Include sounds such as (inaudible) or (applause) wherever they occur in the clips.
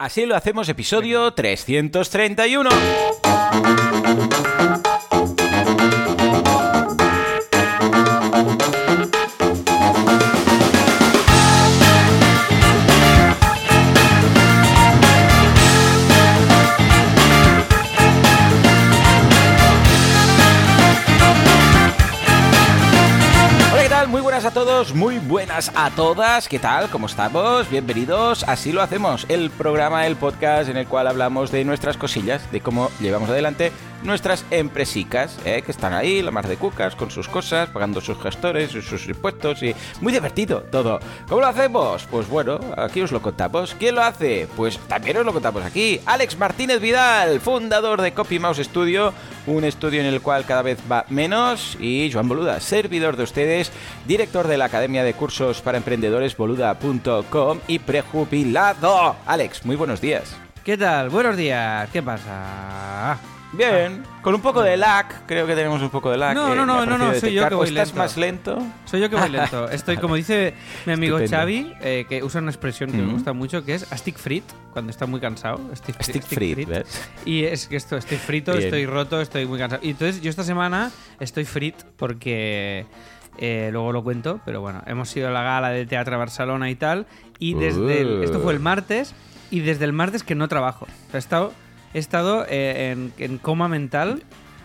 Así lo hacemos, episodio 331. Todos, muy buenas a todas. ¿Qué tal? ¿Cómo estamos? Bienvenidos. Así lo hacemos, el programa, el podcast en el cual hablamos de nuestras cosillas, de cómo llevamos adelante nuestras empresicas, ¿eh? que están ahí, la mar de cucas, con sus cosas, pagando sus gestores y sus impuestos y muy divertido todo. ¿Cómo lo hacemos? Pues bueno, aquí os lo contamos. ¿Quién lo hace? Pues también os lo contamos aquí. Alex Martínez Vidal, fundador de Copy Mouse Studio, un estudio en el cual cada vez va menos, y Joan Boluda, servidor de ustedes, director de la Academia de Cursos para Emprendedores boluda.com y prejubilado. Alex, muy buenos días. ¿Qué tal? Buenos días. ¿Qué pasa? Bien, con un poco de lag, creo que tenemos un poco de lag. No, que no, no, no, no, soy yo que ¿O voy estás más lento? Soy yo que voy lento. (laughs) Estoy, como dice mi amigo. Xavi, eh, que usa una expresión que Mm. me gusta mucho, que es a stick frit, cuando está muy cansado. Stick, fri- Stick free, ¿ves? Y es que esto, estoy frito, estoy roto, estoy muy cansado. Y entonces yo esta semana estoy frit porque... eh, luego lo cuento, pero bueno, hemos ido a la gala de Teatro Barcelona y tal. Y desde el- Uh. esto fue el martes, y desde el martes que no trabajo. He estado, he estado eh, en, en coma mental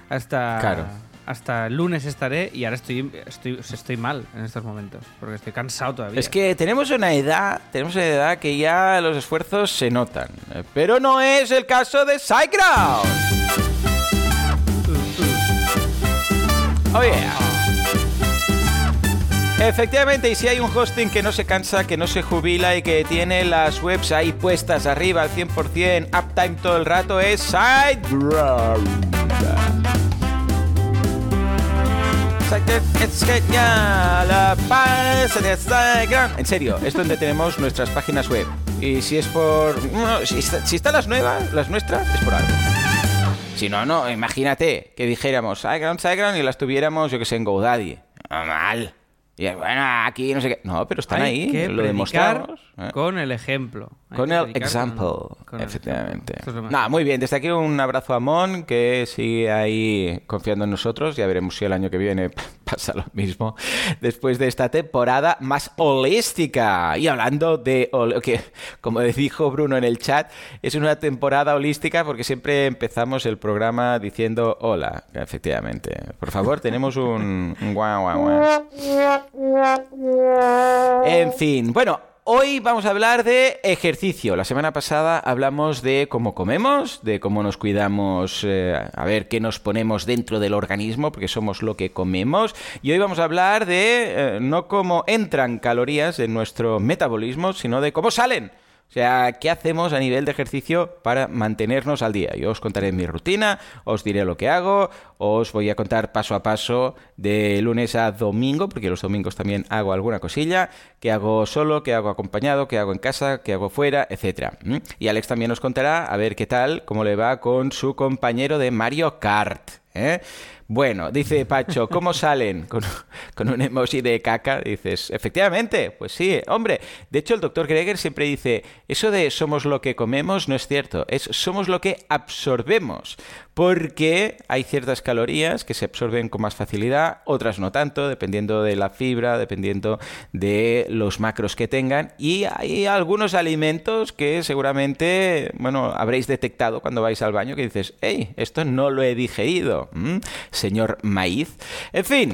hasta, Claro. hasta el lunes estaré y ahora estoy, estoy, estoy mal en estos momentos, porque estoy cansado todavía. Es que tenemos una edad, tenemos una edad que ya los esfuerzos se notan. Pero no es el caso de SiteGround. Oh yeah. Efectivamente, y si hay un hosting que no se cansa, que no se jubila y que tiene las webs ahí puestas arriba al 100%, uptime todo el rato, es SiteGround. En serio, es donde tenemos nuestras páginas web. Y si es por... si, está- están las nuevas, las nuestras, es por algo. Si no, no, imagínate que dijéramos SiteGround, SiteGround y las tuviéramos, yo que sé, en GoDaddy. Ah, Mal. Y bueno, aquí no sé qué. No, pero están Hay ahí, que lo predicar demostramos. ¿Eh? con el ejemplo. Hay Con el example, con- el efectivamente. es Nada, muy bien. Desde aquí un abrazo a Mon, que sigue ahí confiando en nosotros. Ya veremos si el año que viene (laughs) pasa lo mismo. Después de esta temporada más holística. Y hablando de... que, como dijo Bruno en el chat, es una temporada holística porque siempre empezamos el programa diciendo hola. Efectivamente. Por favor, tenemos un... un guau, guau, guau. En fin, bueno, hoy vamos a hablar de ejercicio. La semana pasada hablamos de cómo comemos, de cómo nos cuidamos, eh, a ver qué nos ponemos dentro del organismo, porque somos lo que comemos. Y hoy vamos a hablar de eh, no cómo entran calorías en nuestro metabolismo, sino de cómo salen. O sea, ¿qué hacemos a nivel de ejercicio para mantenernos al día? Yo os contaré mi rutina, os diré lo que hago, os voy a contar paso a paso de lunes a domingo, porque los domingos también hago alguna cosilla, qué hago solo, qué hago acompañado, qué hago en casa, qué hago fuera. ¿Mm? Y Alex también nos contará a ver qué tal, cómo le va con su compañero de Mario Kart. ¿eh? Bueno, dice Pacho, ¿cómo salen? (laughs) Con, un emoji de caca, dices, efectivamente, pues sí, hombre. De hecho, el doctor Greger siempre dice, eso de somos lo que comemos no es cierto, es somos lo que absorbemos, porque hay ciertas calorías que se absorben con más facilidad, otras no tanto, dependiendo de la fibra, dependiendo de los macros que tengan, y hay algunos alimentos que seguramente, bueno, habréis detectado cuando vais al baño que dices, hey, esto no lo he digerido. Señor maíz. En fin.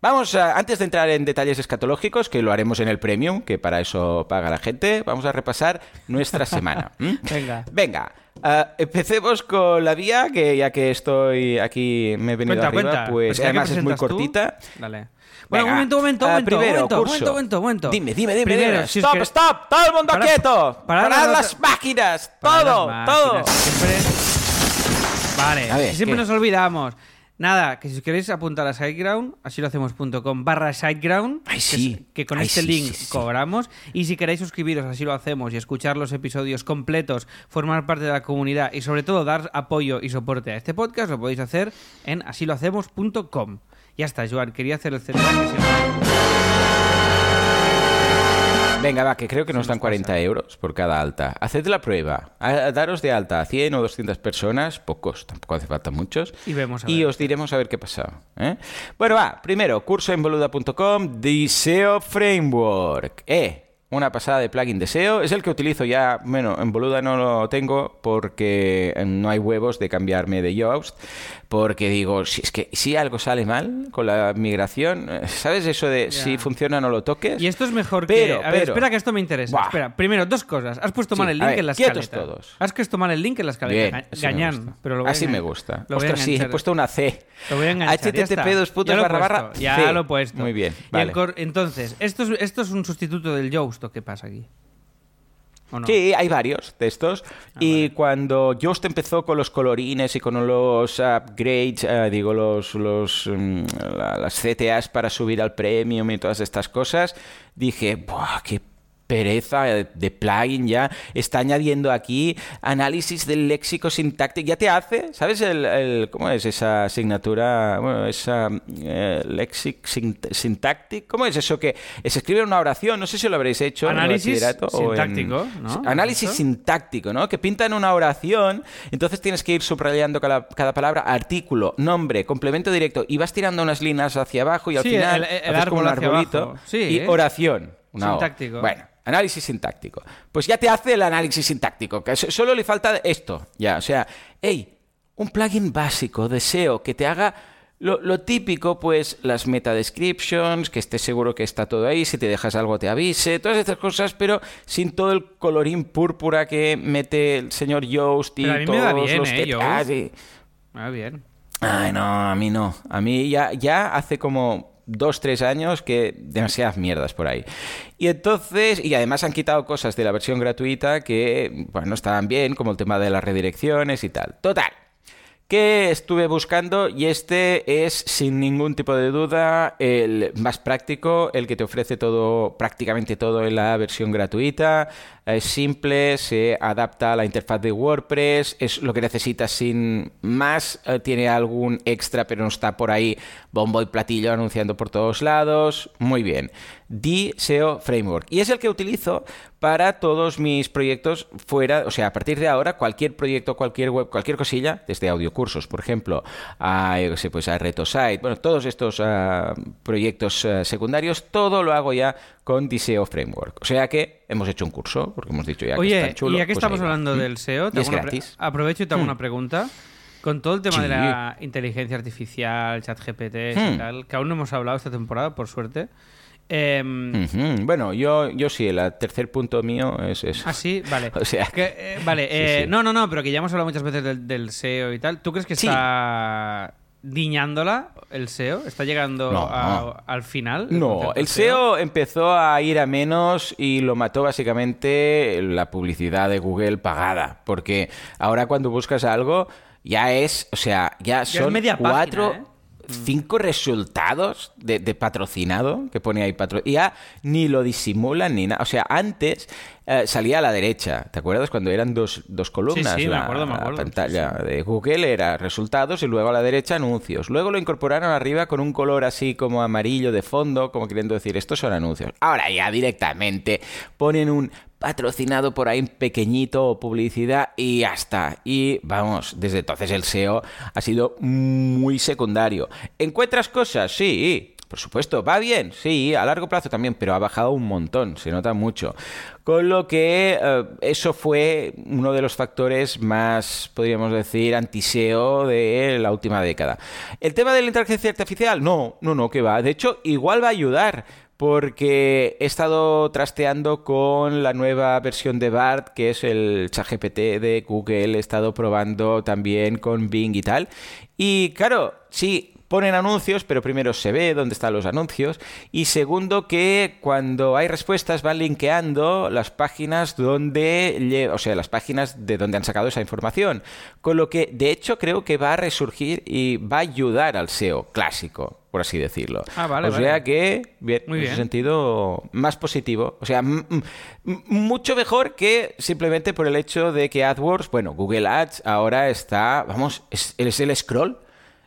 Vamos a, antes de entrar en detalles escatológicos, que lo haremos en el premium, que para eso paga la gente, vamos a repasar nuestra (laughs) semana. Venga. Venga, ah, empecemos con la vía, que ya que estoy aquí, me he venido Cuenta, arriba, cuenta. pues que además es muy tú, cortita. Dale. Bueno, un momento, un momento, un ah, momento. primero, momento, curso. momento, momento, momento. Dime, dime, dime, Primero, dime. si es stop, que- stop, todo el mundo Para- quieto. para Parad las- máquinas, todo, las todo. Siempre... Vale, A ver, si siempre ¿qué? nos olvidamos. Nada, que si os queréis apuntar a SiteGround, así lo hacemos.com barra SiteGround, que, sí. es- que con Ay, este sí, link sí, cobramos. Y si queréis suscribiros, así lo hacemos, y escuchar los episodios completos, formar parte de la comunidad y sobre todo dar apoyo y soporte a este podcast, lo podéis hacer en asilohacemos.com. Ya está, Joan, quería hacer el central. Venga, va, que creo que nos dan 40 euros por cada alta. Haced la prueba. A- daros de alta a 100 o 200 personas, pocos, tampoco hace falta muchos. Y vemos a Y ver. os diremos a ver qué ha pasado. ¿eh? Bueno, va, primero, curso en boluda.com, Diseo Framework. Eh, una pasada de plugin de SEO. Es el que utilizo ya, bueno, en Boluda no lo tengo porque no hay huevos de cambiarme de Yoast. Porque digo, si es que si algo sale mal con la migración, eh, ¿sabes eso de si Ya. funciona no lo toques? Y esto es mejor Pero, que. A ver, pero- espera, que esto me interesa. Buah. Espera, primero, dos cosas. Has puesto Sí, mal el a link ver, en la escaleta. todos. Has puesto mal el link en la escaleta. Me Gañán. gusta. Pero lo voy a Así me engan- gusta. Lo voy a Ostras, sí, he puesto una C. Lo voy a enganchar. http dos puntos barra barra Ya lo he puesto. Muy bien, vale. Entonces, ¿esto es, ¿esto es un sustituto del Yoast qué pasa aquí? Sí, hay varios de estos. y cuando Yoast empezó con los colorines y con los upgrades, eh, digo, los, los mm, la- las CTAs para subir al premium y todas estas cosas, dije, ¡buah, qué pereza de, de plugin ya! Está añadiendo aquí análisis del léxico sintáctico. Ya te hace, ¿sabes el, el- cómo es esa asignatura? Bueno, esa eh, lexic sint- syntactic. ¿Cómo es eso que se escribe una oración? No sé si lo habréis hecho. en el Análisis en- sintáctico, ¿no? Análisis ¿Eso? sintáctico, ¿no? Que pintan una oración, entonces tienes que ir subrayando cada, cada palabra, artículo, nombre, complemento directo, y vas tirando unas líneas hacia abajo y al Sí, final el- el haces como un arbolito abajo. Sí, y ¿eh? oración. Sintáctico. Bueno, análisis sintáctico. Pues ya te hace el análisis sintáctico, que so- solo le falta esto, ya, o sea, hey, un plugin básico de SEO que te haga lo, lo típico, pues las meta descriptions, que estés seguro que está todo ahí, si te dejas algo te avise, todas estas cosas, pero sin todo el colorín púrpura que mete el señor Yoast y Pero a mí me todos va bien, los ¿eh, detalles. Yoast? Ah, bien. Ay, no, a mí no. A mí ya, ya hace como dos, tres años que demasiadas mierdas por ahí. Y entonces, y además han quitado cosas de la versión gratuita que, bueno, estaban bien, como el tema de las redirecciones y tal. Total. Que estuve buscando y este es sin ningún tipo de duda el más práctico, el que te ofrece todo, prácticamente todo en la versión gratuita. Es simple, se adapta a la interfaz de WordPress, es lo que necesitas sin más. eh, tiene algún extra, pero no está por ahí bombo y platillo anunciando por todos lados. Muy bien. DSEO Framework. Y es el que utilizo para todos mis proyectos fuera, o sea, a partir de ahora, cualquier proyecto, cualquier web, cualquier cosilla, desde audiocursos, por ejemplo, a, yo qué sé, pues a RetoSite, bueno, todos estos ah, proyectos ah, secundarios, todo lo hago ya con DSEO Framework. O sea que hemos hecho un curso, porque hemos dicho ya que Oye, es tan chulo. y ya que pues estamos hablando ¿Mm? del SEO, te es gratis. aprovecho y te hago Hmm. una pregunta. Con todo el tema Sí. de la inteligencia artificial, chat GPT y Hmm. tal, que aún no hemos hablado esta temporada, por suerte. Em. Bueno, yo, yo sí, el tercer punto mío es eso. Ah, sí, vale. (laughs) O sea, Que, eh, vale, Sí, eh, sí. no, no, no, pero que ya hemos hablado muchas veces del, del SEO y tal. ¿Tú crees que Sí. está diñándola el SEO? ¿Está llegando No. a- al final? No, el SEO empezó a ir a menos y lo mató básicamente la publicidad de Google pagada. Porque ahora cuando buscas algo, ya es, o sea, ya es son media cuatro, ¿eh? Cinco resultados de, patrocinado que pone ahí patro y ya ni lo disimulan ni nada. O sea, antes eh, salía a la derecha, ¿te acuerdas? Cuando eran dos, dos columnas. Sí, sí, me la, acuerdo, me la acuerdo, pantalla de Google era resultados y luego a la derecha anuncios. Luego lo incorporaron arriba con un color así como amarillo de fondo, como queriendo decir, estos son anuncios. Ahora ya directamente ponen un patrocinado por ahí pequeñito o publicidad y ya está. Y vamos, desde entonces el SEO ha sido muy secundario. ¿Encuentras cosas? Sí. Por supuesto, va bien, sí, a largo plazo también, pero ha bajado un montón, se nota mucho. Con lo que eh, eso fue uno de los factores más, podríamos decir, antiseo de la última década. ¿El tema de la inteligencia artificial? No, no, no, que va. De hecho, igual va a ayudar porque he estado trasteando con la nueva versión de BART, que es el ChatGPT de Google, he estado probando también con Bing y tal. Y claro, sí, ponen anuncios, pero primero se ve dónde están los anuncios y segundo que cuando hay respuestas van linkeando las páginas donde, o sea, las páginas de donde han sacado esa información, con lo que de hecho creo que va a resurgir y va a ayudar al SEO clásico, por así decirlo. Ah, vale, o sea vale. que, bien, Muy en bien. ese sentido, más positivo. O sea, mucho mejor que simplemente por el hecho de que AdWords, bueno, Google Ads ahora está, vamos, es, es el scroll.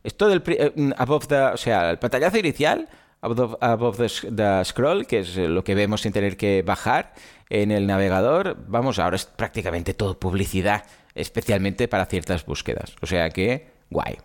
Esto del eh, above the, o sea, el pantallazo inicial above, the, scroll, que es lo que vemos sin tener que bajar en el navegador. Vamos, ahora es prácticamente todo publicidad, especialmente para ciertas búsquedas. O sea que, guay.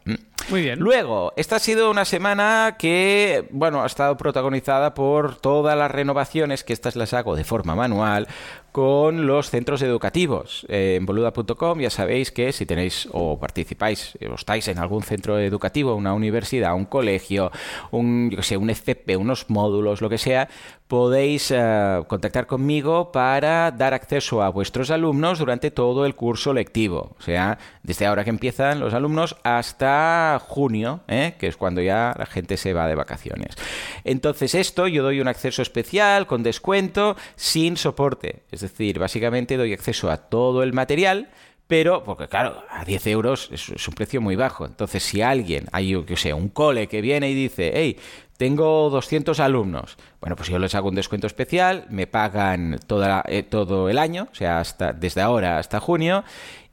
Muy bien. Luego, esta ha sido una semana que, bueno, ha estado protagonizada por todas las renovaciones, que estas las hago de forma manual, con los centros educativos. Eh, en boluda.com ya sabéis que si tenéis o participáis o estáis en algún centro educativo, una universidad, un colegio, un, yo sé, un FP, unos módulos, lo que sea, podéis eh, contactar conmigo para dar acceso a vuestros alumnos durante todo el curso lectivo. O sea, desde ahora que empiezan los alumnos hasta junio, ¿eh? que es cuando ya la gente se va de vacaciones. Entonces esto yo doy un acceso especial con descuento sin soporte. Decir, básicamente doy acceso a todo el material, pero, porque claro, a 10 euros es, un precio muy bajo. Entonces, si alguien, hay yo que sé, un cole que viene y dice, hey, tengo 200 alumnos, bueno, pues yo les hago un descuento especial, me pagan toda, eh, todo el año, o sea, hasta, desde ahora hasta junio,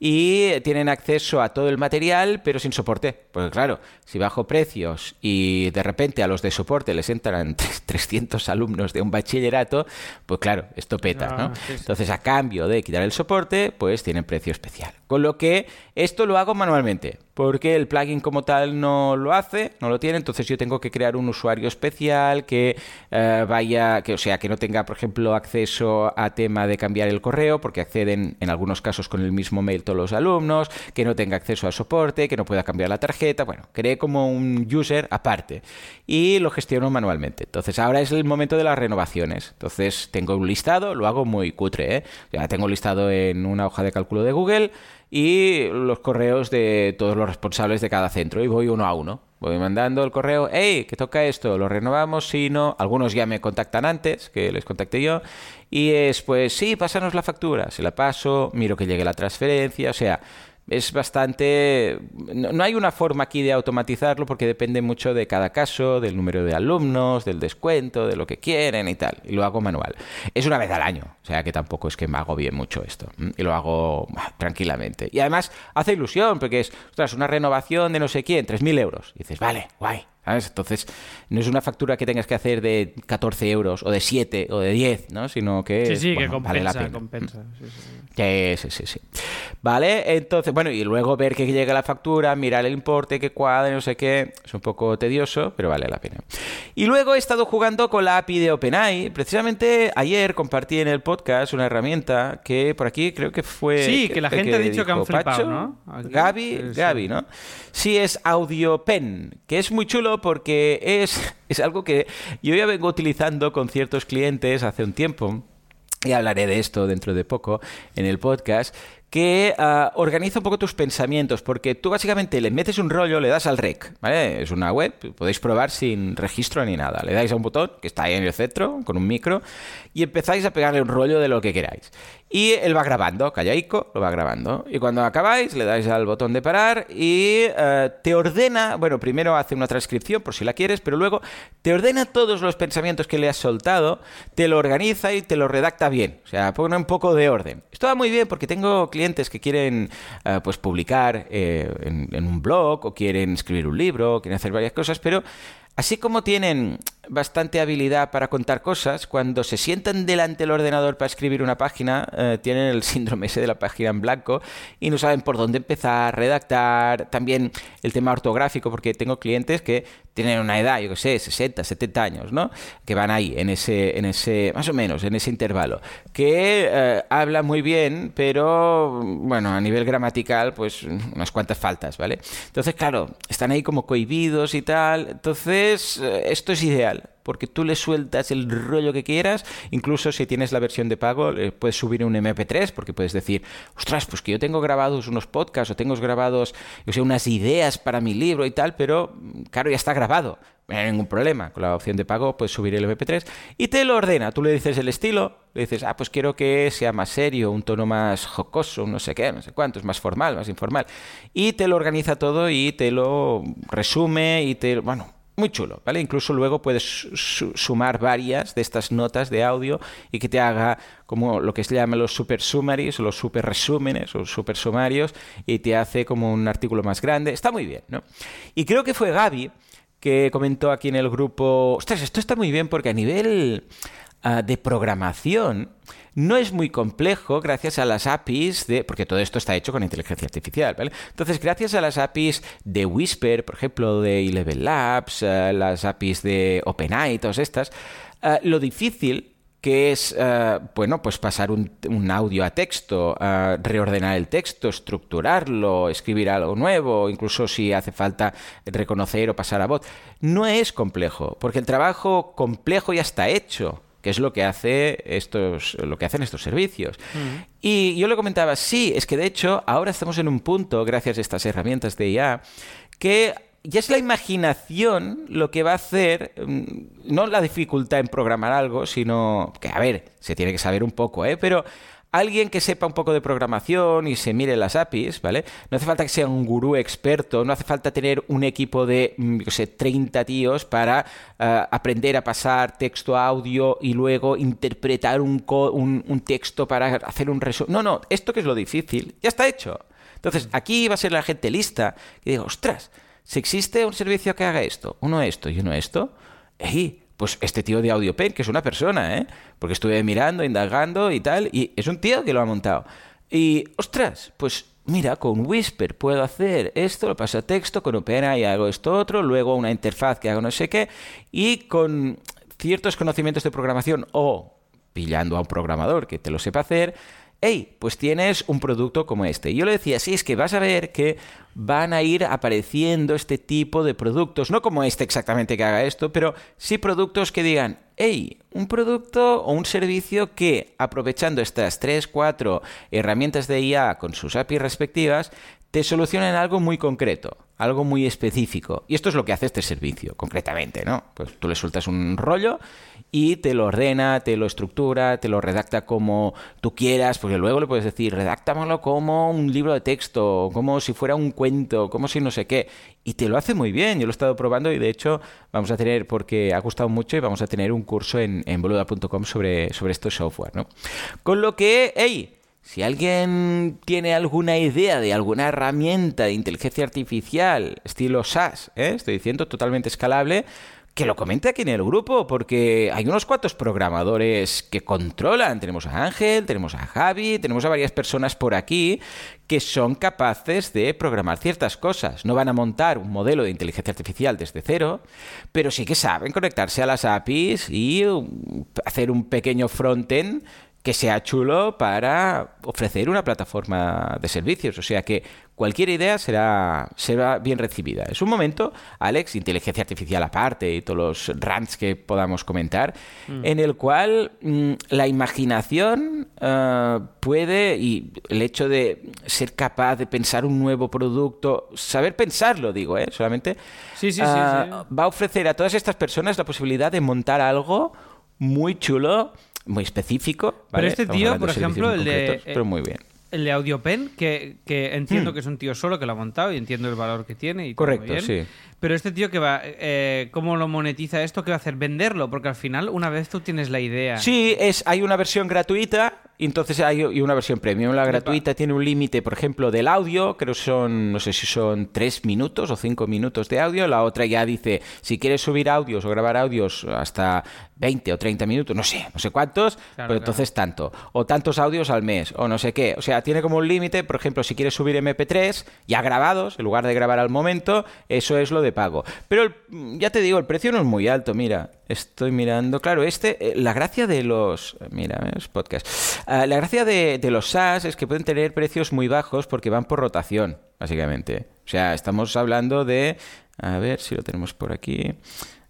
y tienen acceso a todo el material, pero sin soporte. Porque claro, si bajo precios y de repente a los de soporte les entran (laughs) 300 alumnos de un bachillerato, pues claro, esto peta, ¿no? Ah, Entonces, a cambio de quitar el soporte, pues tienen precio especial. Con lo que esto lo hago manualmente, porque el plugin como tal no lo hace, no lo tiene, entonces yo tengo que crear un usuario especial que eh, vaya, que o sea, que no tenga, por ejemplo, acceso a tema de cambiar el correo, porque acceden en algunos casos con el mismo mail los alumnos, que no tenga acceso al soporte, que no pueda cambiar la tarjeta. Bueno, creé como un user aparte y lo gestiono manualmente. Entonces ahora es el momento de las renovaciones. Entonces tengo un listado, lo hago muy cutre. ¿eh? Ya tengo listado en una hoja de cálculo de Google y los correos de todos los responsables de cada centro y voy uno a uno. Voy mandando el correo, hey, que toca esto, lo renovamos, si no, algunos ya me contactan antes, que les contacté yo, y es pues, sí, pásanos la factura, se la paso, miro que llegue la transferencia, o sea, es bastante... No, hay una forma aquí de automatizarlo porque depende mucho de cada caso, del número de alumnos, del descuento, de lo que quieren y tal. Y lo hago manual. Es una vez al año, o sea que tampoco es que me hago bien mucho esto. Y lo hago tranquilamente. Y además hace ilusión porque es, ostras, una renovación de no sé quién, 3.000 euros. Y dices, vale, guay, entonces, no es una factura que tengas que hacer de 14 euros o de 7 o de 10, ¿no? Sino que, sí, sí, que compensa, vale la compensa. Sí sí. sí, sí, Vale, entonces, bueno, y luego ver que llega la factura, mirar el importe, que cuadre, no sé qué, es un poco tedioso, pero vale la pena. Y luego he estado jugando con la API de OpenAI. Precisamente ayer compartí en el podcast una herramienta que por aquí creo que fue... Sí, que la gente ha dicho que han flipado, ¿no? Gaby, Gaby, ¿no? Sí, es AudioPen, que es muy chulo porque es, es algo que yo ya vengo utilizando con ciertos clientes hace un tiempo. Y hablaré de esto dentro de poco en el podcast que ah, organiza un poco tus pensamientos, porque tú básicamente le metes un rollo, le das al rec, ¿vale? Es una web, podéis probar sin registro ni nada. Le dais a un botón que está ahí en el centro, con un micro, y empezáis a pegarle un rollo de lo que queráis. Y él va grabando, callaico, lo va grabando. Y cuando acabáis, le dais al botón de parar y eh, te ordena, bueno, primero hace una transcripción por si la quieres, pero luego te ordena todos los pensamientos que le has soltado, te lo organiza y te lo redacta bien. O sea, pone un poco de orden. Esto va muy bien porque tengo clientes que quieren eh, pues publicar eh, en, un blog o quieren escribir un libro, quieren hacer varias cosas, pero así como tienen bastante habilidad para contar cosas, cuando se sientan delante del ordenador para escribir una página, eh, tienen el síndrome ese de la página en blanco y no saben por dónde empezar, redactar, también el tema ortográfico, porque tengo clientes que tienen una edad, yo qué sé, 60, 70 años, ¿no? Que van ahí, en ese, en ese, más o menos, en ese intervalo, que eh, hablan muy bien, pero, bueno, a nivel gramatical, pues unas cuantas faltas, ¿vale? Entonces, claro, están ahí como cohibidos y tal, entonces, eh, esto es ideal porque tú le sueltas el rollo que quieras, incluso si tienes la versión de pago, puedes subir un MP3, porque puedes decir, ostras, pues que yo tengo grabados unos podcasts o tengo grabados, yo sé, unas ideas para mi libro y tal, pero claro, ya está grabado. No hay ningún problema. Con la opción de pago puedes subir el MP3 y te lo ordena. Tú le dices el estilo, le dices, ah, pues quiero que sea más serio, un tono más jocoso, no sé qué, no sé cuánto, es más formal, más informal. Y te lo organiza todo y te lo resume y te, bueno, muy chulo, ¿vale? Incluso luego puedes sumar varias de estas notas de audio y que te haga como lo que se llama los super summaries, los super resúmenes o super sumarios y te hace como un artículo más grande. Está muy bien, ¿no? Y creo que fue Gaby que comentó aquí en el grupo, ostras, esto está muy bien porque a nivel uh, de programación no es muy complejo gracias a las APIs de. Porque todo esto está hecho con inteligencia artificial, ¿vale? Entonces, gracias a las APIs de Whisper, por ejemplo, de Eleven Labs, uh, las APIs de OpenAI, todas estas, uh, lo difícil que es, uh, bueno, pues pasar un, audio a texto, reordenar el texto, estructurarlo, escribir algo nuevo, incluso si hace falta reconocer o pasar a voz. No es complejo, porque el trabajo complejo ya está hecho que es lo que hace estos lo que hacen estos servicios. Mm. Y yo le comentaba, sí, es que de hecho ahora estamos en un punto gracias a estas herramientas de IA que ya es la imaginación lo que va a hacer, no la dificultad en programar algo, sino que, a ver, se tiene que saber un poco, ¿eh? Pero alguien que sepa un poco de programación y se mire las APIs, ¿vale? No hace falta que sea un gurú experto, no hace falta tener un equipo de, yo sé, 30 tíos para uh, aprender a pasar texto a audio y luego interpretar un, un, un texto para hacer un resumen. No, no, esto que es lo difícil, ya está hecho. Entonces, aquí va a ser la gente lista y digo, ostras, si existe un servicio que haga esto, uno esto y uno esto, ¡ey! Pues este tío de AudioPen, que es una persona, ¿eh? Porque estuve mirando, indagando y tal, y es un tío que lo ha montado. Y, ostras, pues mira, con Whisper puedo hacer esto, lo paso a texto, con OpenAI hago esto otro, luego una interfaz que hago no sé qué, y con ciertos conocimientos de programación o pillando a un programador que te lo sepa hacer, hey, pues tienes un producto como este. Y yo le decía, sí, es que vas a ver que van a ir apareciendo este tipo de productos, no como este exactamente que haga esto, pero sí productos que digan, hey, un producto o un servicio que, aprovechando estas 3, 4 herramientas de IA con sus APIs respectivas, te solucionen algo muy concreto, algo muy específico. Y esto es lo que hace este servicio, concretamente, ¿no? Pues tú le sueltas un rollo y te lo ordena, te lo estructura, te lo redacta como tú quieras, porque luego le puedes decir, redáctamelo como un libro de texto, como si fuera un cuento, como si no sé qué. Y te lo hace muy bien, yo lo he estado probando y de hecho vamos a tener, porque ha gustado mucho y vamos a tener un curso en, boluda.com sobre, sobre este software, ¿no? Con lo que, hey, si alguien tiene alguna idea de alguna herramienta de inteligencia artificial, estilo SAS, ¿eh? estoy diciendo totalmente escalable, que lo comente aquí en el grupo, porque hay unos cuantos programadores que controlan. Tenemos a Ángel, tenemos a Javi, tenemos a varias personas por aquí que son capaces de programar ciertas cosas. No van a montar un modelo de inteligencia artificial desde cero, pero sí que saben conectarse a las APIs y hacer un pequeño frontend que sea chulo para ofrecer una plataforma de servicios. O sea que cualquier idea será, será bien recibida. Es un momento, Alex, inteligencia artificial aparte y todos los rants que podamos comentar, mm. en el cual mm, la imaginación uh, puede, y el hecho de ser capaz de pensar un nuevo producto, saber pensarlo, digo, ¿eh? solamente, sí, sí, uh, sí, va a ofrecer a todas estas personas la posibilidad de montar algo muy chulo muy específico. ¿vale? Pero este tío, por ejemplo, el de, pero muy bien. El de AudioPen, que, que entiendo hmm. que es un tío solo que lo ha montado y entiendo el valor que tiene. Y Correcto, bien. sí. Pero este tío que va, eh, ¿cómo lo monetiza esto? ¿Qué va a hacer? Venderlo, porque al final, una vez tú tienes la idea. Sí, es, hay una versión gratuita y entonces hay y una versión premium. La gratuita tiene un límite, por ejemplo, del audio, creo que son, no sé si son tres minutos o cinco minutos de audio. La otra ya dice, si quieres subir audios o grabar audios hasta 20 o 30 minutos, no sé, no sé cuántos, claro, pero entonces claro. tanto. O tantos audios al mes, o no sé qué. O sea, tiene como un límite, por ejemplo, si quieres subir MP3 ya grabados, en lugar de grabar al momento, eso es lo de pago. Pero ya te digo, el precio no es muy alto, mira. Estoy mirando. Claro, este, eh, la gracia de los. Mira, es podcast. Uh, la gracia de, los SaaS es que pueden tener precios muy bajos porque van por rotación, básicamente. O sea, estamos hablando de. A ver si lo tenemos por aquí.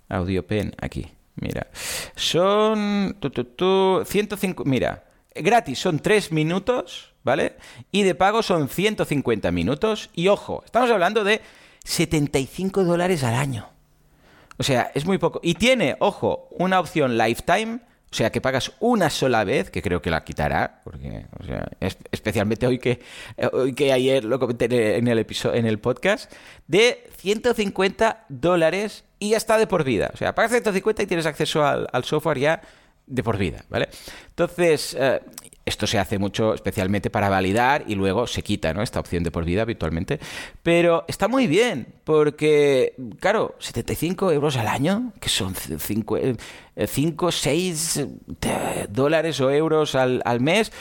AudioPen, aquí. Mira. Son. Tu, tu, tu, 105. Mira. Gratis son 3 minutos, ¿vale? Y de pago son 150 minutos. Y ojo, estamos hablando de 75 dólares al año. O sea, es muy poco. Y tiene, ojo, una opción lifetime, o sea, que pagas una sola vez, que creo que la quitará, porque, o sea, es, especialmente hoy que, hoy que ayer lo comenté en el, episodio, en el podcast, de 150 dólares y ya está de por vida. O sea, pagas 150 y tienes acceso al, al software ya de por vida, ¿vale? Entonces, eh, esto se hace mucho especialmente para validar y luego se quita, ¿no? Esta opción de por vida habitualmente. Pero está muy bien, porque, claro, 75 euros al año, que son 5, 6 dólares o euros al, al mes,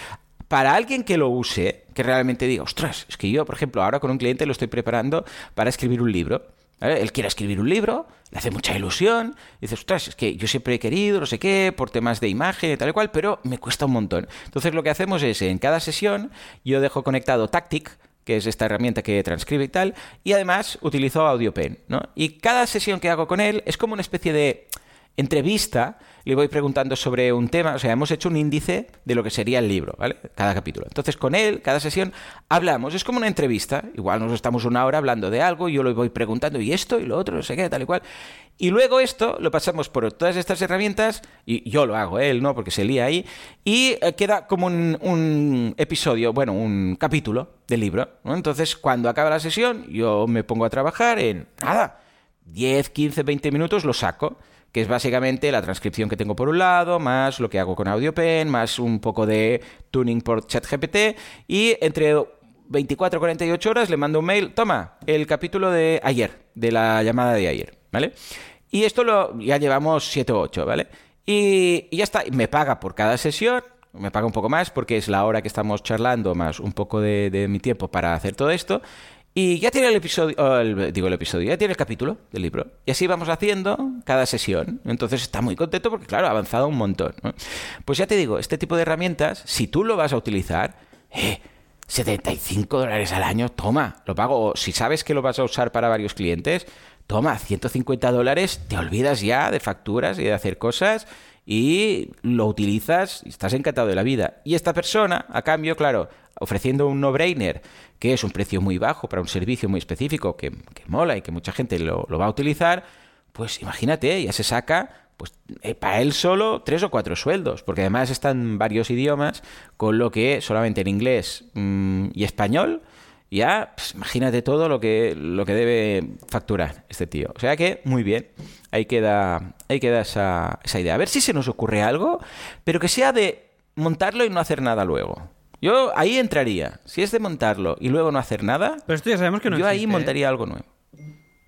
para alguien que lo use, que realmente diga, ostras, es que yo, por ejemplo, ahora con un cliente lo estoy preparando para escribir un libro. Él quiere escribir un libro, le hace mucha ilusión, dice, ostras, es que yo siempre he querido, no sé qué, por temas de imagen y tal y cual, pero me cuesta un montón. Entonces lo que hacemos es, en cada sesión, yo dejo conectado Tactic, que es esta herramienta que transcribe y tal, y además utilizo AudioPen, ¿no? Y cada sesión que hago con él es como una especie de entrevista, le voy preguntando sobre un tema, o sea, hemos hecho un índice de lo que sería el libro, ¿vale? Cada capítulo. Entonces, con él, cada sesión, hablamos, es como una entrevista, igual nos estamos una hora hablando de algo, yo le voy preguntando, y esto, y lo otro, no sé qué, tal y cual. Y luego esto lo pasamos por todas estas herramientas, y yo lo hago, él, ¿no? Porque se lía ahí, y eh, queda como un, un episodio, bueno, un capítulo del libro, ¿no? Entonces, cuando acaba la sesión, yo me pongo a trabajar en, nada, 10, 15, 20 minutos, lo saco que es básicamente la transcripción que tengo por un lado, más lo que hago con AudioPen, más un poco de tuning por ChatGPT, y entre 24 48 horas le mando un mail, toma, el capítulo de ayer, de la llamada de ayer, ¿vale? Y esto lo ya llevamos 7 o 8, ¿vale? Y, ya está, me paga por cada sesión, me paga un poco más porque es la hora que estamos charlando, más un poco de mi tiempo para hacer todo esto. Y ya tiene el episodio, oh, digo el episodio, ya tiene el capítulo del libro. Y así vamos haciendo cada sesión. Entonces está muy contento porque, claro, ha avanzado un montón. Pues ya te digo, este tipo de herramientas, si tú lo vas a utilizar, eh, 75 dólares al año, toma, lo pago. O si sabes que lo vas a usar para varios clientes, toma, 150 dólares, te olvidas ya de facturas y de hacer cosas y lo utilizas y estás encantado de la vida. Y esta persona, a cambio, claro, ofreciendo un no-brainer, que es un precio muy bajo para un servicio muy específico que, mola y que mucha gente lo, lo va a utilizar, pues imagínate, ya se saca pues eh, para él solo tres o cuatro sueldos, porque además están varios idiomas, con lo que solamente en inglés mm, y español, ya pues, imagínate todo lo que, lo que debe facturar este tío. O sea que, muy bien, ahí queda, ahí queda esa, esa idea. A ver si se nos ocurre algo, pero que sea de montarlo y no hacer nada luego. Yo ahí entraría. Si es de montarlo y luego no hacer nada, Pero esto ya sabemos que no yo ahí ¿eh? montaría algo nuevo.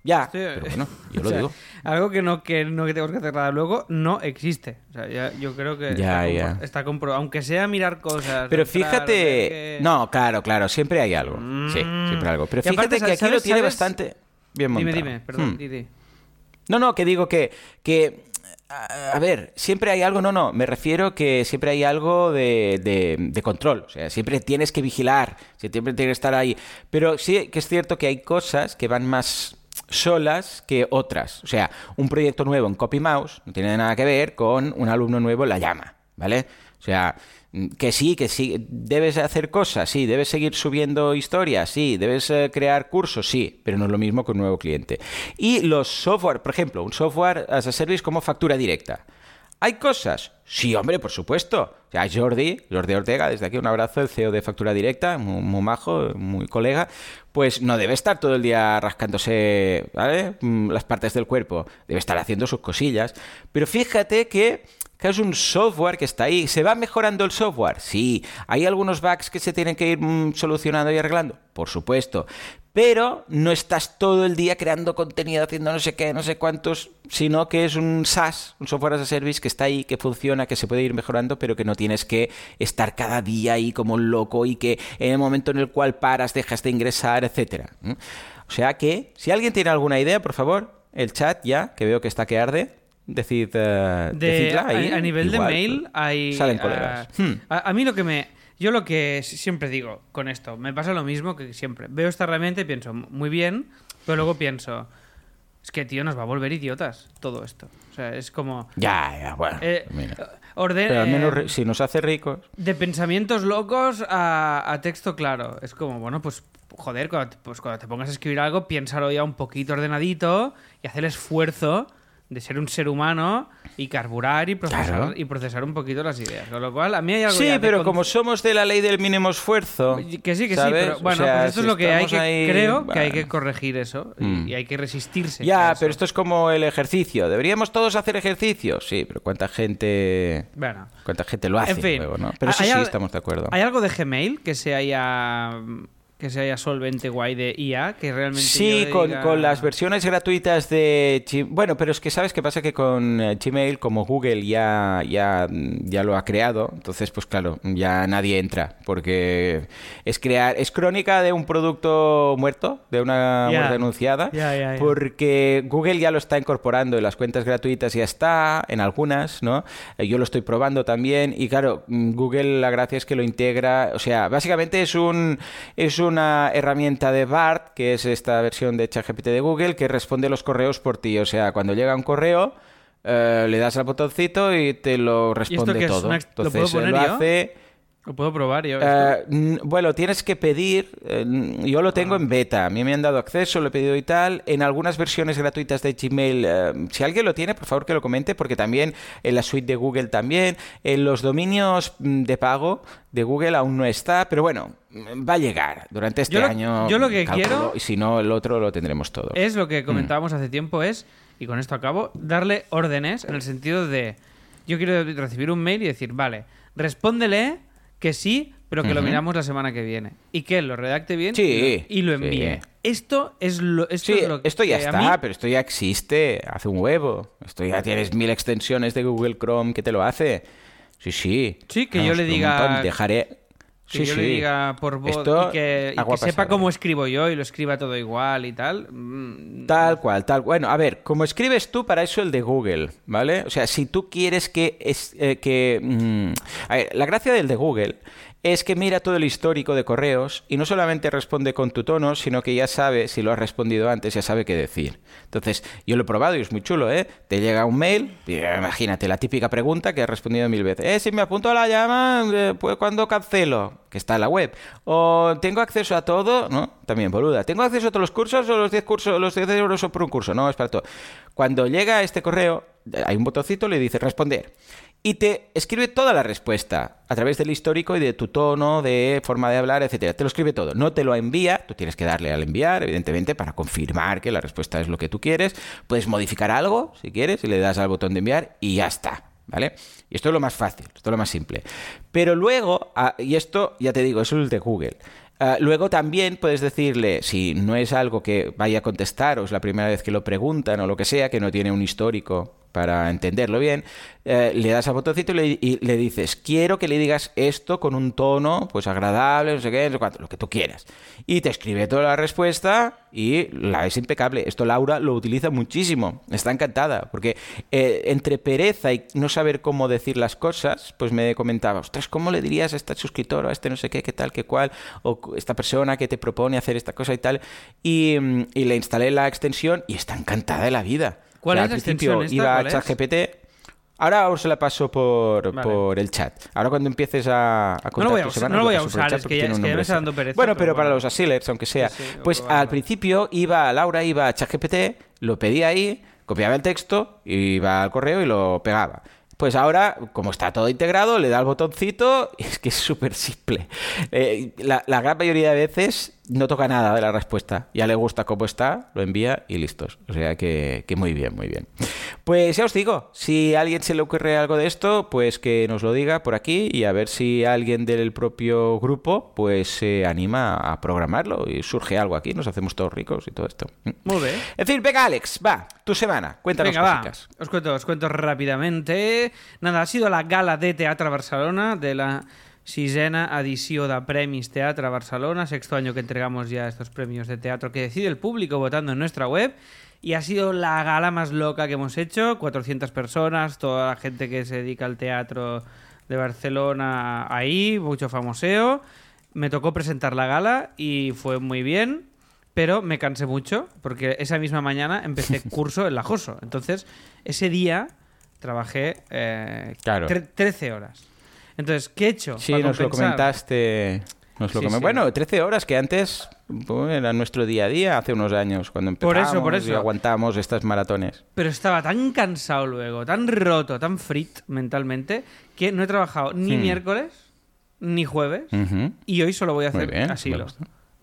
Ya, Sí, pero bueno, yo (laughs) o lo sea, digo. Algo que no que no que tenemos que hacer nada luego no existe. O sea, ya- yo creo que Ya, está, está comprobado. Aunque sea mirar cosas. Pero entrar, fíjate, que- no, claro, claro, siempre hay algo. Sí, Mm. siempre hay algo. Pero aparte, fíjate que aquí ¿sabes- lo tiene sabes? bastante bien Dime, montado. dime, perdón, Hmm. No, no, que digo que, que a ver, siempre hay algo, no, no, me refiero que siempre hay algo de, de- de control, o sea, siempre tienes que vigilar, siempre tienes que estar ahí, pero sí que es cierto que hay cosas que van más solas que otras, o sea, un proyecto nuevo en CopyMouse no tiene nada que ver con un alumno nuevo en la llama, ¿vale? O sea, que sí, que sí, debes hacer cosas, sí, debes seguir subiendo historias, sí, debes eh, crear cursos, sí, pero no es lo mismo que un nuevo cliente. Y los software, por ejemplo, un software as a service como factura directa. ¿Hay cosas? Sí, hombre, por supuesto. Sea, Jordi, Jordi Ortega, desde aquí un abrazo, el CEO de Factura Directa, muy, majo, muy colega, pues no debe estar todo el día rascándose. Mm, las partes del cuerpo, debe estar haciendo sus cosillas. Pero fíjate que, que es un software que está ahí. ¿Se va mejorando el software? Sí. ¿Hay algunos bugs que se tienen que ir mm, solucionando y arreglando? Por supuesto. Pero no estás todo el día creando contenido, haciendo no sé qué, no sé cuántos, sino que es un SaaS, un software as a service que está ahí, que funciona, que se puede ir mejorando, pero que no tienes que estar cada día ahí como un loco y que en el momento en el cual paras dejas de ingresar, etcétera. O sea que, si alguien tiene alguna idea, por favor, el chat ya, que veo que está que arde, decid, De- decidla ahí. a, a nivel igual, de mail hay Salen ah, colegas. Hmm. a, a mí lo que me yo lo que siempre digo con esto me pasa lo mismo que siempre veo esta herramienta y pienso muy bien pero luego pienso es que tío nos va a volver idiotas todo esto o sea es como Ya, ya, bueno. eh, mira. orden Pero al menos eh, si nos hace ricos. de pensamientos locos a, a texto claro. Es como, bueno, pues joder, cuando pues, cuando te pongas a escribir algo, piénsalo ya un poquito ordenadito y haz el esfuerzo de ser un ser humano y carburar y procesar, Claro. y procesar un poquito las ideas. Con lo cual, a mí hay algo Sí, pero con- como somos de la ley del mínimo esfuerzo. Que sí, que ¿sabes? sí, pero O bueno, sea, pues esto si es lo que hay que... ahí, creo que hay que corregir eso y, Mm. y hay que resistirse. Ya, eso. pero esto es como el ejercicio. ¿Deberíamos todos hacer ejercicio? Sí, pero ¿cuánta gente, Bueno, cuánta gente lo hace En fin, luego, no? Pero eso sí, al- estamos de acuerdo. ¿hay algo de Gmail que se haya que se haya solvente guay de IA que realmente Sí, con, diga- con las versiones gratuitas de. Bueno, pero es que sabes qué pasa que con eh, Gmail, como Google ya, ya, ya lo ha creado, entonces pues claro, ya nadie entra, porque es crear, es crónica de un producto muerto, de una Ya. muerte anunciada, porque Google ya lo está incorporando en las cuentas gratuitas, ya está, en algunas, ¿no? Eh, Yo lo estoy probando también, y claro, mm, Google la gracia es que lo integra, o sea, básicamente es un es una herramienta de BART, que es esta versión de ChatGPT de Google, que responde los correos por ti. O sea, cuando llega un correo, eh, le das al botoncito y te lo responde todo. ¿Una ex- lo Entonces, puedo lo poner yo? Lo puedo probar yo. Eh, mm, bueno, tienes que pedir. eh, yo lo Ah. tengo en beta. A mí me han dado acceso, lo he pedido y tal. En algunas versiones gratuitas de Gmail, eh, si alguien lo tiene, por favor que lo comente, porque también en la suite de Google también. En los dominios mm, de pago de Google aún no está, pero bueno, mm, va a llegar durante este Yo lo- año. yo lo que calculo, quiero- Y si no, el otro lo tendremos todo. Es lo que Mm. comentábamos hace tiempo, es, y con esto acabo, darle órdenes en el sentido de, yo quiero recibir un mail y decir, vale, respóndele que sí, pero que lo miramos la semana que viene. Y que él lo redacte bien Sí, y lo, sí. envíe. Esto es lo, esto Sí, es lo esto ya que está, mí- pero esto ya existe hace un huevo. Esto ya tienes mil extensiones de Google Chrome que te lo hace. Sí, sí. Sí, que yo le diga-. Dejaré. Que sí, yo sí. le diga por voz Esto, y que, y agua que sepa cómo escribo yo y lo escriba todo igual y tal. mm, Tal cual, tal. Bueno, a ver, como escribes tú, para eso el de Google, ¿vale? O sea, si tú quieres que... Es, eh, que mm, a ver, la gracia del de Google es que mira todo el histórico de correos y no solamente responde con tu tono, sino que ya sabe, si lo has respondido antes, ya sabe qué decir. Entonces, yo lo he probado y es muy chulo, ¿eh? Te llega un mail, eh, imagínate la típica pregunta que has respondido mil veces. Eh, si me apunto a la llama, eh, pues cuando cancelo, que está en la web. O tengo acceso a todo, ¿no? También, boluda. ¿Tengo acceso a todos los cursos o los 10 cursos, los 10 euros por un curso? No, es para todo. Cuando llega este correo, hay un botoncito, le dice responder. Y te escribe toda la respuesta a través del histórico y de tu tono, de forma de hablar, etcétera. Te lo escribe todo. No te lo envía, tú tienes que darle al enviar, evidentemente, para confirmar que la respuesta es lo que tú quieres. Puedes modificar algo, si quieres, y le das al botón de enviar y ya está. ¿Vale? Y esto es lo más fácil, esto es lo más simple. Pero luego, ah, y esto ya te digo, es el de Google. Ah, luego también puedes decirle, si no es algo que vaya a contestar o es la primera vez que lo preguntan o lo que sea, que no tiene un histórico para entenderlo bien, eh, le das al botoncito y le, dices, quiero que le digas esto con un tono pues agradable, no sé qué, lo que tú quieras. Y te escribe toda la respuesta y la es impecable. Esto Laura lo utiliza muchísimo, está encantada, porque eh, entre pereza y no saber cómo decir las cosas, pues me comentaba, ostras, ¿cómo le dirías a este suscriptor a este no sé qué, qué tal, qué cual, o esta persona que te propone hacer esta cosa y tal? Y, mm, y le instalé la extensión y está encantada de la vida. ¿Cuál es la al principio extensión esta? iba a. ChatGPT. Ahora os la paso por, Vale. por el chat. Ahora cuando empieces a, a contar lo voy a usar- no lo voy a usar, chat es que ya- es que ya me está dando pereza, Bueno, pero pero para los asilers, aunque sea. Sí, sí, pues al principio iba Laura, iba a ChatGPT, lo pedía ahí, copiaba el texto, iba al correo y lo pegaba. Pues ahora, como está todo integrado, le da el botoncito y (laughs) es que es súper simple. Eh, la, la gran mayoría de veces no toca nada de la respuesta. Ya le gusta cómo está, lo envía y listos. O sea que, que muy bien, muy bien. Pues ya os digo, si a alguien se le ocurre algo de esto, pues que nos lo diga por aquí y a ver si alguien del propio grupo pues se anima a programarlo y surge algo aquí, nos hacemos todos ricos y todo esto. Molt bé. En fin, venga Alex, va, tu semana, cuéntanos Venga, va. cositas. Os cuento, os cuento rápidamente. Nada, ha sido la gala de Teatre Barcelona de la sisena edició de Premis Teatre Barcelona, sexto año que entregamos ya estos premios de teatro que decide el público votando en nuestra web. Y ha sido la gala más loca que hemos hecho, 400 personas, toda la gente que se dedica al teatro de Barcelona ahí, mucho famoseo. Me tocó presentar la gala y fue muy bien, pero me cansé mucho porque esa misma mañana empecé (laughs) curso en la JOSO. Entonces, ese día trabajé eh, Claro. tre- 13 horas. Entonces, ¿qué he hecho? Sí, nos lo comentaste. Nos lo Sí. Bueno, 13 horas que antes Pues era nuestro día a día hace unos años, cuando Por empezamos eso, por y eso. aguantamos estas maratones. Pero estaba tan cansado luego, tan roto, tan frit mentalmente, que no he trabajado ni Hmm. miércoles ni jueves. Y hoy solo voy a hacer bien, asilo.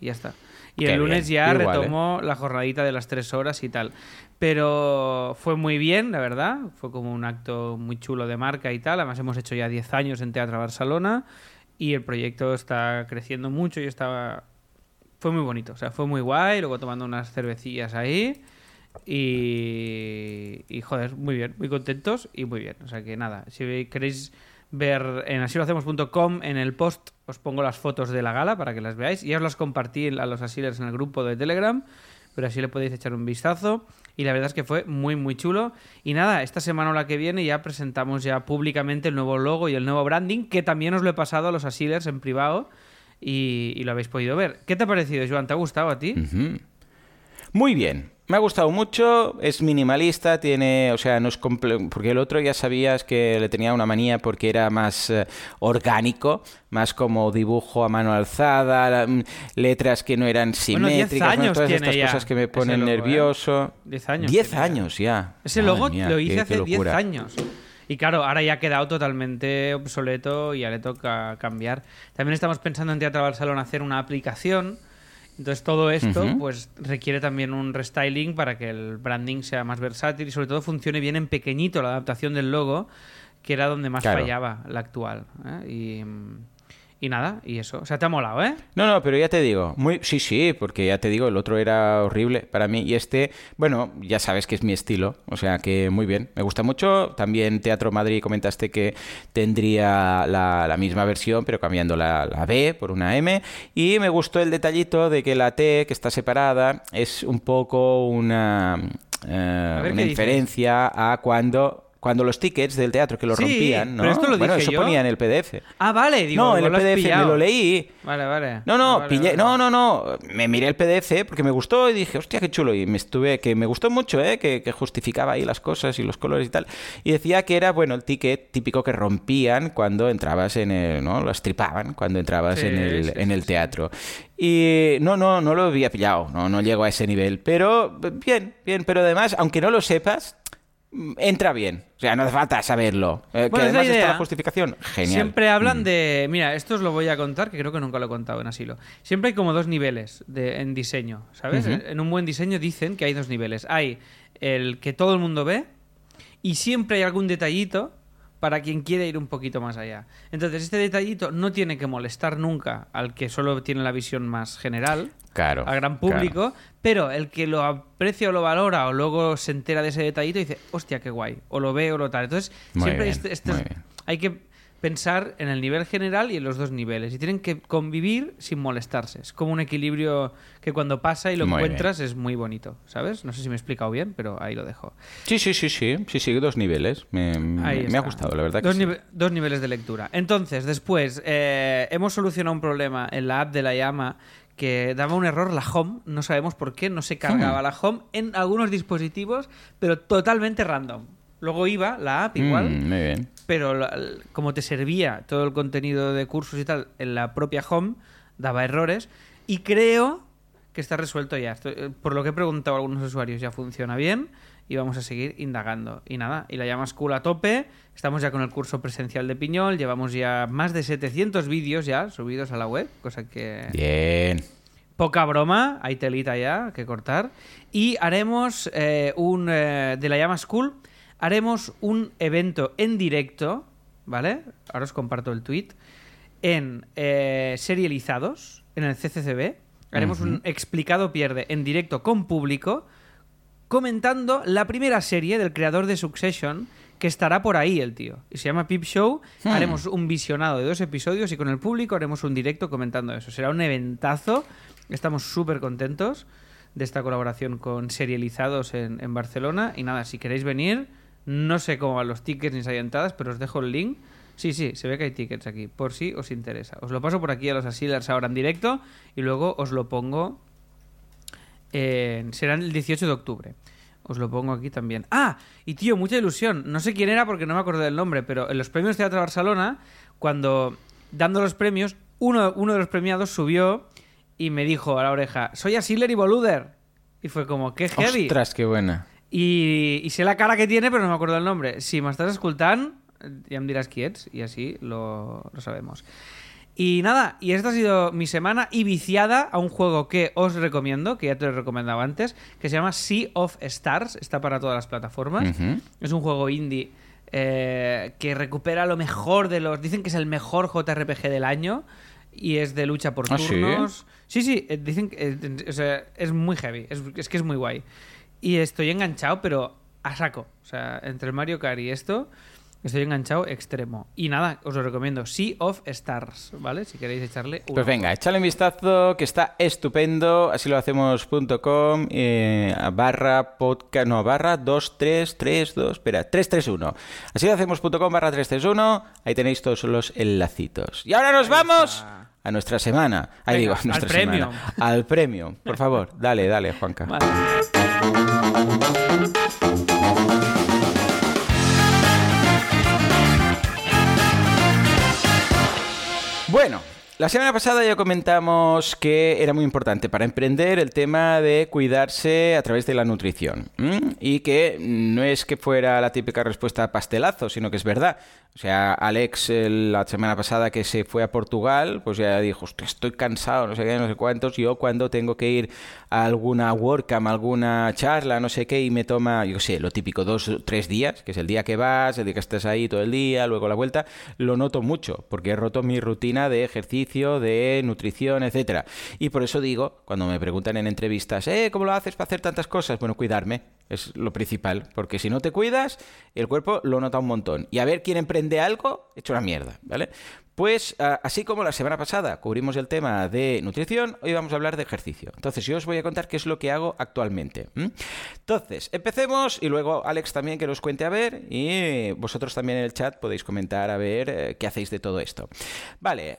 Y ya está. Y Qué el lunes bien. ya Igual, ¿eh? retomo la jornadita de las tres horas y tal. Pero fue muy bien, la verdad. Fue como un acto muy chulo de marca y tal. Además, hemos hecho ya 10 años en Teatro Barcelona. Y el proyecto está creciendo mucho y estaba. Fue muy bonito. O sea, fue muy guay. Luego tomando unas cervecillas ahí. Y, y joder, muy bien, muy contentos y muy bien. O sea que nada, si queréis ver en asilohacemos.com en el post os pongo las fotos de la gala para que las veáis. Ya os las compartí a los asilers en el grupo de Telegram, pero así le podéis echar un vistazo. Y la verdad es que fue muy, muy chulo. Y nada, esta semana o la que viene ya presentamos ya públicamente el nuevo logo y el nuevo branding, que también os lo he pasado a los asilers en privado y, lo habéis podido ver. ¿Qué te ha parecido, Joan? ¿Te ha gustado a ti? Muy bien. Me ha gustado mucho, es minimalista, tiene, o sea, no es comple- porque el otro ya sabías que le tenía una manía porque era más eh, orgánico, más como dibujo a mano alzada, la- mm, letras que no eran Bueno, 10 simétricas, bueno, años todas tiene estas ya cosas que me ponen logo, ¿eh? nervioso. 10 años 10 tiene ya. años ya. Ese logo mía, lo hice qué hace 10 locura. años. Y claro, ahora ya ha quedado totalmente obsoleto y ya le toca cambiar. También estamos pensando en Teatro Barcelona hacer una aplicación. Entonces todo esto pues requiere también un restyling para que el branding sea más versátil y sobre todo funcione bien en pequeñito la adaptación del logo, que era donde más Claro. fallaba la actual. ¿eh? Y, y nada, y eso. O sea, te ha molado, ¿eh? No, no, pero ya te digo, muy, sí, sí, porque ya te digo, el otro era horrible para mí y este, bueno, ya sabes que es mi estilo, o sea que muy bien, me gusta mucho. También Teatro Madrid comentaste que tendría la, la misma versión, pero cambiando la, la B por una M. Y me gustó el detallito de que la T, que está separada, es un poco una, eh, una inferencia a cuando... Cuando los tickets del teatro que lo Sí, rompían, ¿no? pero esto lo bueno, dije eso yo. ponía en el PDF. Ah, vale, digo, no, en el PDF me lo leí. Vale, vale. No, no, Ah, vale, pillé, vale. no, no, no, me miré el PDF porque me gustó y dije, hostia, qué chulo, y me estuve, que me gustó mucho, ¿eh? que, que justificaba ahí las cosas y los colores y tal, y decía que era, bueno, el ticket típico que rompían cuando entrabas en el, ¿no? Lo estripaban cuando entrabas Sí, en el, sí, en el teatro. Y no, no, no lo había pillado, no, no llego a ese nivel, pero bien, bien, pero además, aunque no lo sepas, entra bien, o sea, no hace falta saberlo. Eh, Bueno, que es la además está idea. la justificación, genial. Siempre hablan Mm. de. Mira, esto os lo voy a contar, que creo que nunca lo he contado en asilo. Siempre hay como dos niveles de, en diseño, ¿sabes? En un buen diseño dicen que hay dos niveles. Hay el que todo el mundo ve y siempre hay algún detallito para quien quiere ir un poquito más allá. Entonces, este detallito no tiene que molestar nunca al que solo tiene la visión más general, Claro, al gran público, pero el que lo aprecia o lo valora o luego se entera de ese detallito dice, hostia, qué guay, o lo ve o lo tal. Entonces, Muy siempre bien, este- este- hay que pensar en el nivel general y en los dos niveles. Y tienen que convivir sin molestarse. Es como un equilibrio que cuando pasa y lo Muy encuentras es muy bonito, ¿sabes? No sé si me he explicado bien, pero ahí lo dejo. Sí, sí, sí, sí, sí, sí, dos niveles. Me, ha gustado, la verdad que sí. dos niveles de lectura. Entonces, después, eh, hemos solucionado un problema en la app de la llama que daba un error la home, no sabemos por qué, no se cargaba Hmm. la home en algunos dispositivos, pero totalmente random. Luego iba la app igual, Mm, muy bien. pero la- como te servía todo el contenido de cursos y tal en la propia home, daba errores. Y creo que está resuelto ya. Eh, por lo que he preguntado a algunos usuarios, ya funciona bien y vamos a seguir indagando. Y nada, y la llama School a tope. Estamos ya con el curso presencial de Piñol. Llevamos ya más de 700 vídeos ya subidos a la web, cosa que... Bien. Poca broma, hay telita ya que cortar. Y haremos eh, un. eh, de la llama School, haremos un evento en directo, ¿vale? Ahora os comparto el tweet. En eh, serializados, en el CCCB. Haremos un explicado pierde en directo con público, comentando la primera serie del creador de Succession, que estará por ahí el tío. Y se llama Pip Show. Hmm. Haremos un visionado de dos episodios y con el público haremos un directo comentando eso. Será un eventazo. Estamos súper contentos de esta colaboración con Serializados en, en Barcelona. Y nada, si queréis venir, no sé cómo van los tickets ni si hay entradas, pero os dejo el link. Sí, sí, se ve que hay tickets aquí, por si os interesa. Os lo paso por aquí a los asilers ahora en directo y luego os lo pongo en- será el 18 de octubre. Os lo pongo aquí también. Ah, y tío, mucha ilusión. No sé quién era porque no me acuerdo del nombre, pero en los premios Teatro Barcelona, cuando dando los premios, uno, uno de los premiados subió y me dijo a la oreja, soy Asiller y Boluder. Y fue como, qué heavy. Ostras, qué buena. I, I sé la cara que tiene, pero no me acuerdo el nombre. Si m'estàs escoltant, ya me dirás qui ets, y así lo, lo sabemos. Y nada, y esta ha sido mi semana y viciada a un juego que os recomiendo, que ya te lo he recomendado antes, que se llama Sea of Stars, está para todas las plataformas. Ujú. Es un juego indie eh, que recupera lo mejor de los... Dicen que es el mejor JRPG del año y es de lucha por ¿Ah, sí? turnos. Sí, sí, eh, dicen que eh, o sea, es muy heavy, es, es que es muy guay. Y estoy enganchado, pero a saco. O sea, entre el Mario Kart y esto, estoy enganchado extremo. Y nada, os lo recomiendo. Sea of Stars, ¿vale? Si queréis echarle un Pues venga, échale un vistazo que está estupendo. Así lo hacemos.com eh, barra podcast, no, barra 2332, espera, 331. Así lo hacemos.com barra 331. Ahí tenéis todos los enlacitos. Y ahora nos vamos a nuestra semana. Ahí Venga, digo, a al nuestra premio. semana. Al premio. Por favor, (laughs) dale, dale, Juanca. Vale. Thank you. La semana pasada ya comentamos que era muy importante para emprender el tema de cuidarse a través de la nutrición. Y que no es que fuera la típica respuesta pastelazo, sino que es verdad. O sea, Alex la semana pasada que se fue a Portugal, pues ya dijo, "Hostia, estoy cansado, no sé qué, no sé cuántos. Yo cuando tengo que ir a alguna WordCamp, alguna charla, no sé qué, y me toma, yo sé, lo típico, dos o tres días, que es el día que vas, el día que estás ahí todo el día, luego la vuelta, lo noto mucho, porque he roto mi rutina de ejercicio, de nutrición, etcétera. Y por eso digo, cuando me preguntan en entrevistas, eh, ¿cómo lo haces para hacer tantas cosas? Bueno, cuidarme es lo principal, porque si no te cuidas, el cuerpo lo nota un montón. Y a ver quién emprende algo, hecho una mierda, ¿vale? Pues así como la semana pasada cubrimos el tema de nutrición, hoy vamos a hablar de ejercicio. Entonces yo os voy a contar qué es lo que hago actualmente. Entonces, empecemos y luego Alex también que nos cuente a ver y vosotros también en el chat podéis comentar a ver eh, qué hacéis de todo esto. Vale,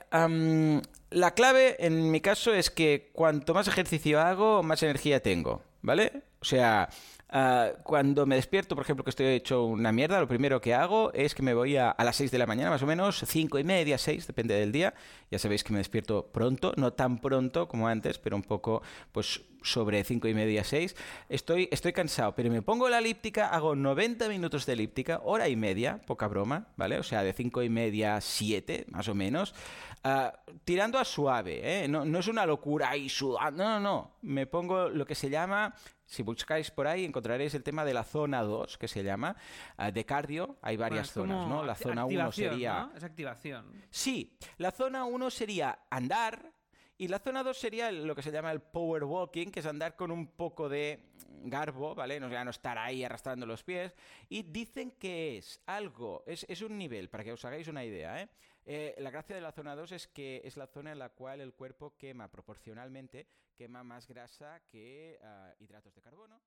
la clave en mi caso es que cuanto más ejercicio hago, más energía tengo, ¿vale? O sea, ah, cuando me despierto, por ejemplo, que estoy hecho una mierda, lo primero que hago es que me voy a, a las 6 de la mañana, más o menos, 5 y media, 6, depende del día. Ya sabéis que me despierto pronto, no tan pronto como antes, pero un poco, pues, sobre 5 y media, 6. Estoy, estoy cansado, pero me pongo la elíptica, hago 90 minutos de elíptica, hora y media, poca broma, ¿vale? O sea, de 5 y media, 7, más o menos. Ah, tirando a suave, ¿eh? No, no es una locura y sudando, no, no, no. Me pongo lo que se llama, si buscáis por ahí, encontraréis el tema de la zona 2, que se llama, ah, de cardio. Hay varias Bueno, zonas, ¿no? La zona 1 activación, sería... ¿no? Es activación. Sí, la zona 1 sería andar y la zona 2 sería lo que se llama el power walking, que es andar con un poco de garbo, ¿vale? No, ya no estar ahí arrastrando los pies. Y dicen que es algo, es, es un nivel, para que os hagáis una idea, ¿eh? Eh, la gracia de la zona 2 es que es la zona en la cual el cuerpo quema proporcionalmente, quema más grasa que ah, hidratos de carbono.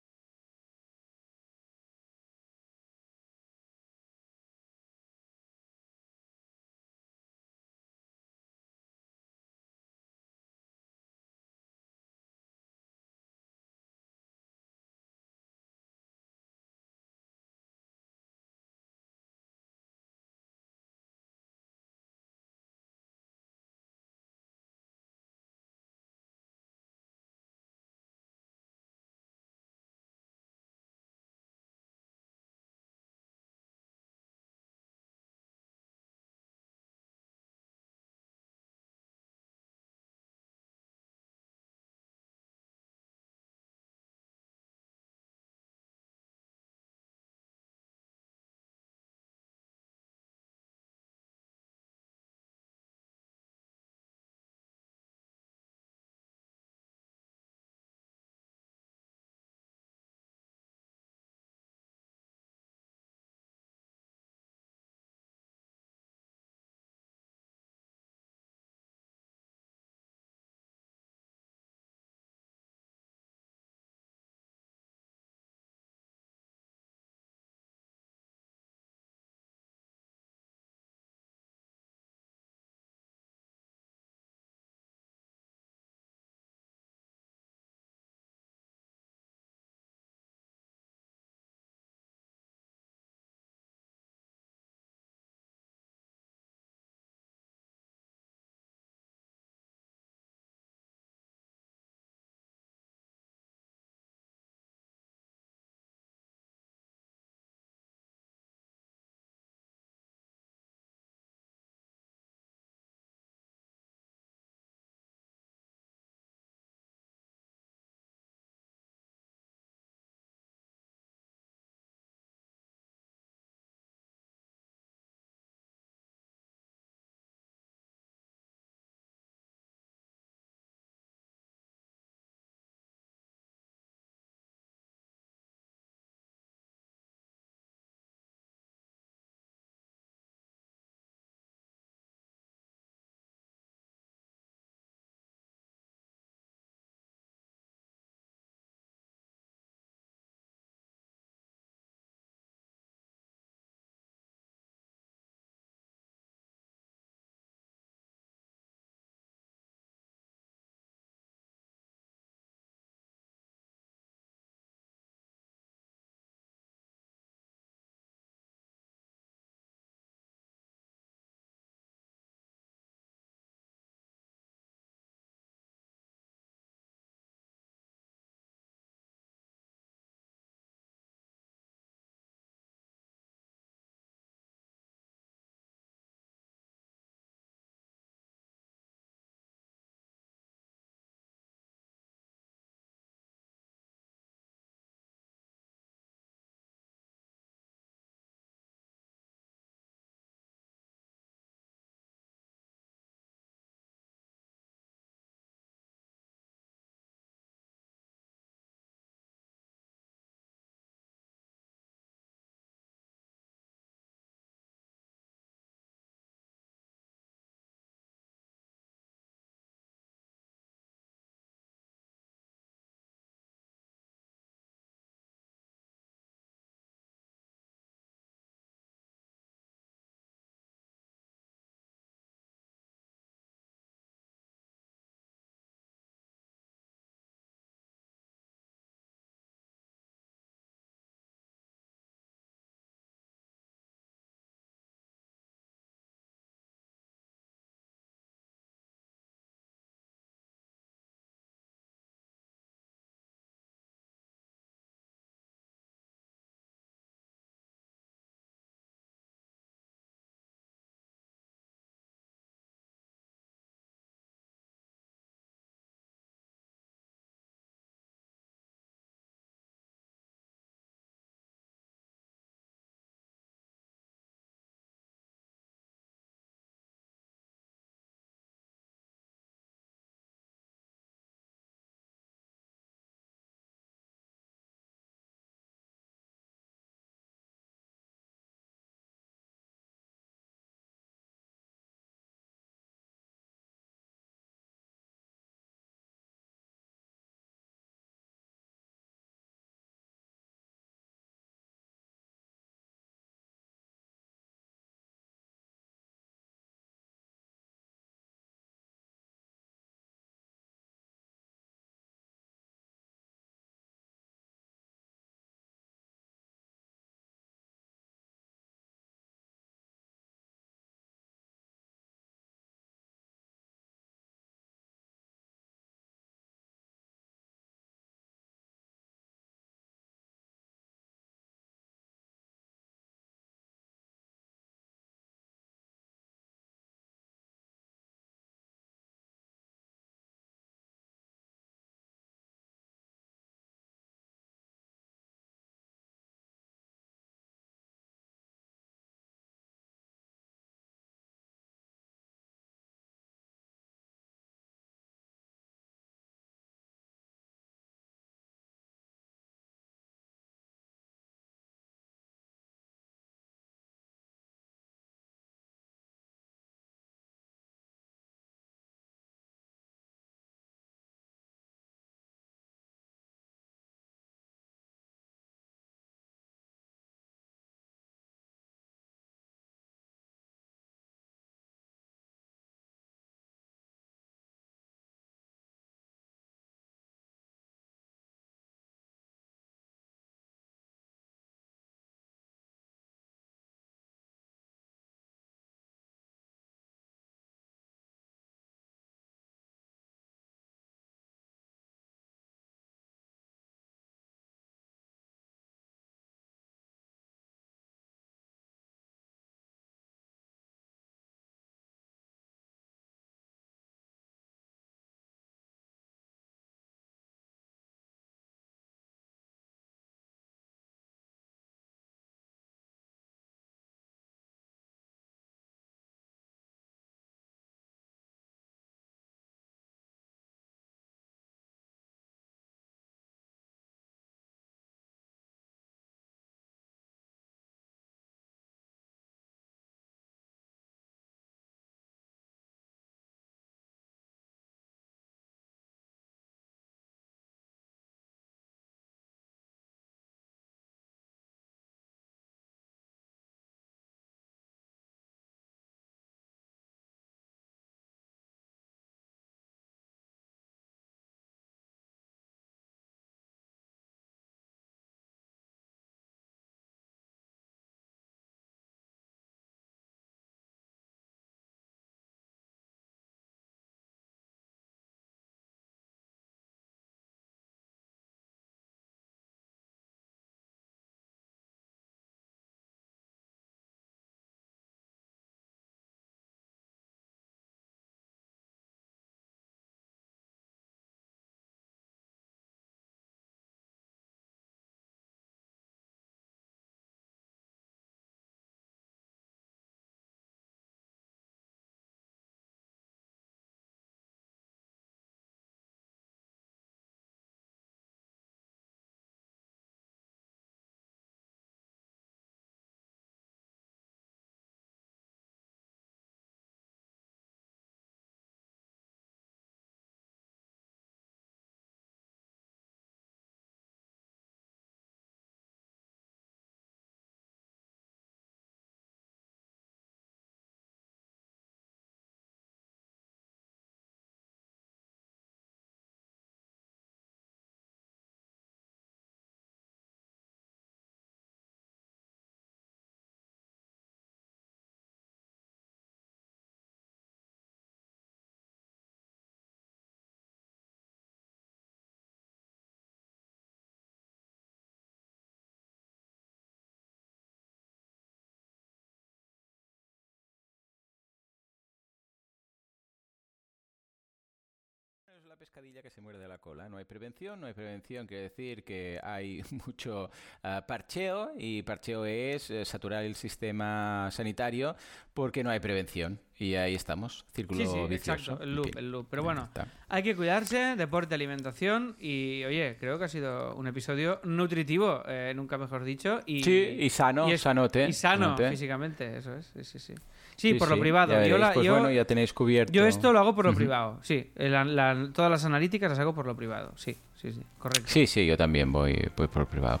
Pescadilla que se muerde la cola. No hay prevención, no hay prevención. Quiere decir que hay (laughs) mucho uh, parcheo y parcheo es uh, saturar el sistema sanitario porque no hay prevención. Y ahí estamos, círculo sí, sí, vicioso. Exacto, el loop, Ok. el loop. Pero bueno, hay que cuidarse, deporte, alimentación y, oye, creo que ha sido un episodio nutritivo, eh, nunca mejor dicho. Y, Sí, y sano, es- sanote, Y sano sanote. físicamente, eso es. Sí, sí, sí. Sí, por lo privado. ya Yo, la- pues yo- bueno, ya tenéis cubierto. yo esto lo hago por lo privado, sí. La- la- todas las analíticas las hago por lo privado, sí, sí, sí, correcto. Sí, sí, yo también voy, voy por privado.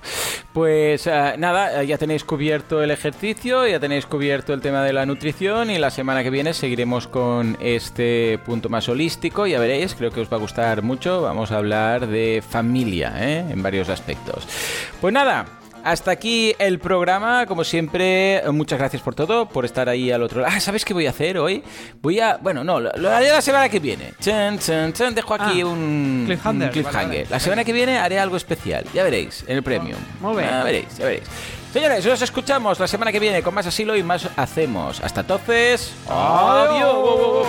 Pues eh, nada, eh, ya tenéis cubierto el ejercicio, ya tenéis cubierto el tema de la nutrición y la semana que viene seguiremos con este punto más holístico. Ya veréis, creo que os va a gustar mucho. Vamos a hablar de familia ¿eh? en varios aspectos. Pues nada. Hasta aquí el programa, como siempre, muchas gracias por todo, por estar ahí al otro lado. Ah, ¿sabes qué voy a hacer hoy? Voy a... Bueno, no, lo, lo haré la semana que viene. Chan, chan, chan, dejo aquí Ah, un cliffhanger, un cliffhanger. vale, vale. La semana que viene haré algo especial, ya veréis, en el premium. Muy bien. Ya veréis, ya veréis. Señores, nos escuchamos la semana que viene con más asilo y más hacemos. Hasta entonces. Adiós.